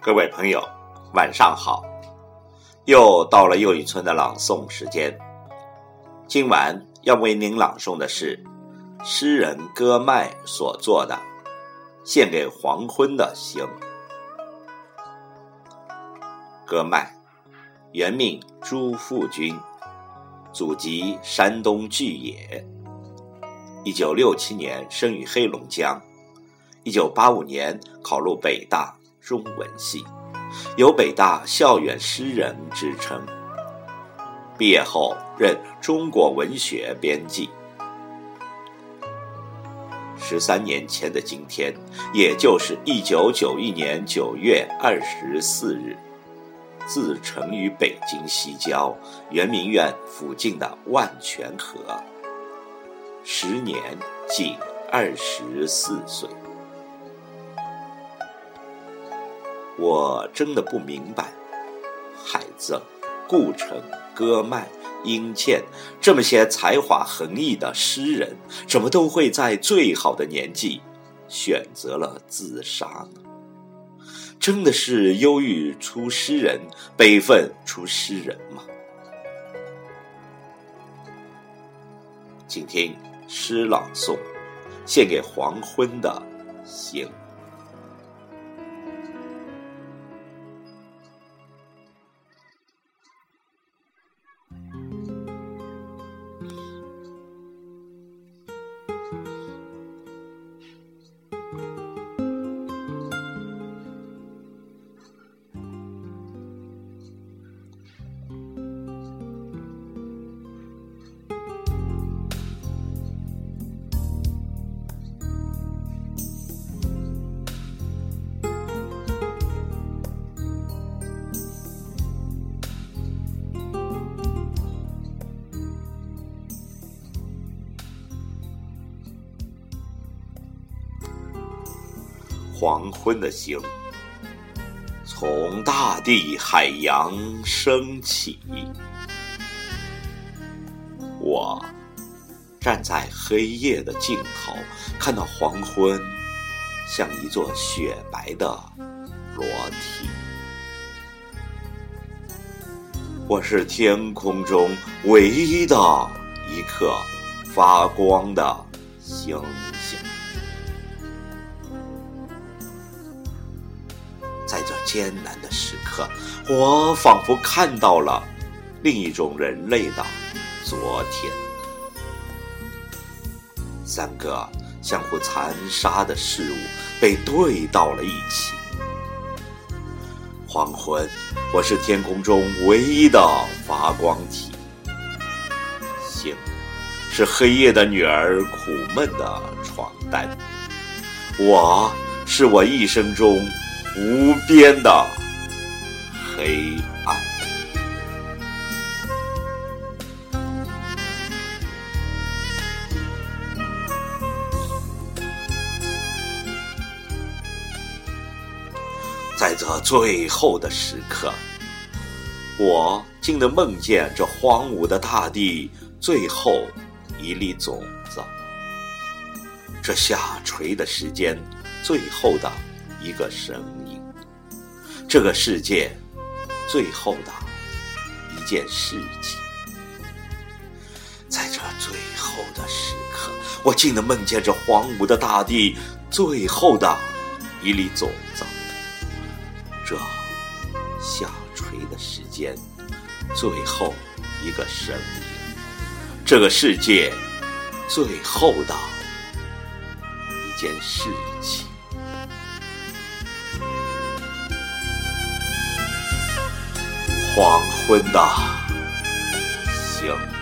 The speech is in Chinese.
各位朋友，晚上好！又到了又一村的朗诵时间。今晚要为您朗诵的是诗人歌麦所作的《献给黄昏的行》。歌麦，原名朱富军，祖籍山东巨野。一九六七年生于黑龙江，一九八五年考入北大。中文系，有北大校园诗人之称。毕业后任中国文学编辑。十三年前的今天，也就是一九九一年九月二十四日，自成于北京西郊圆明园附近的万泉河，时年仅二十四岁。我真的不明白，海子、顾城、歌麦、殷倩这么些才华横溢的诗人，怎么都会在最好的年纪选择了自杀呢？真的是忧郁出诗人，悲愤出诗人吗？请听诗朗诵，献给黄昏的星。黄昏的星，从大地海洋升起。我站在黑夜的尽头，看到黄昏像一座雪白的裸体。我是天空中唯一的一颗发光的星星。艰难的时刻，我仿佛看到了另一种人类的昨天。三个相互残杀的事物被对到了一起。黄昏，我是天空中唯一的发光体。星，是黑夜的女儿苦闷的床单。我是我一生中。无边的黑暗，在这最后的时刻，我竟能梦见这荒芜的大地最后一粒种子，这下垂的时间最后的一个声音。这个世界最后的一件事情，在这最后的时刻，我竟能梦见这荒芜的大地最后的一粒种子。这下垂的时间最后一个声音，这个世界最后的一件事黄昏的星。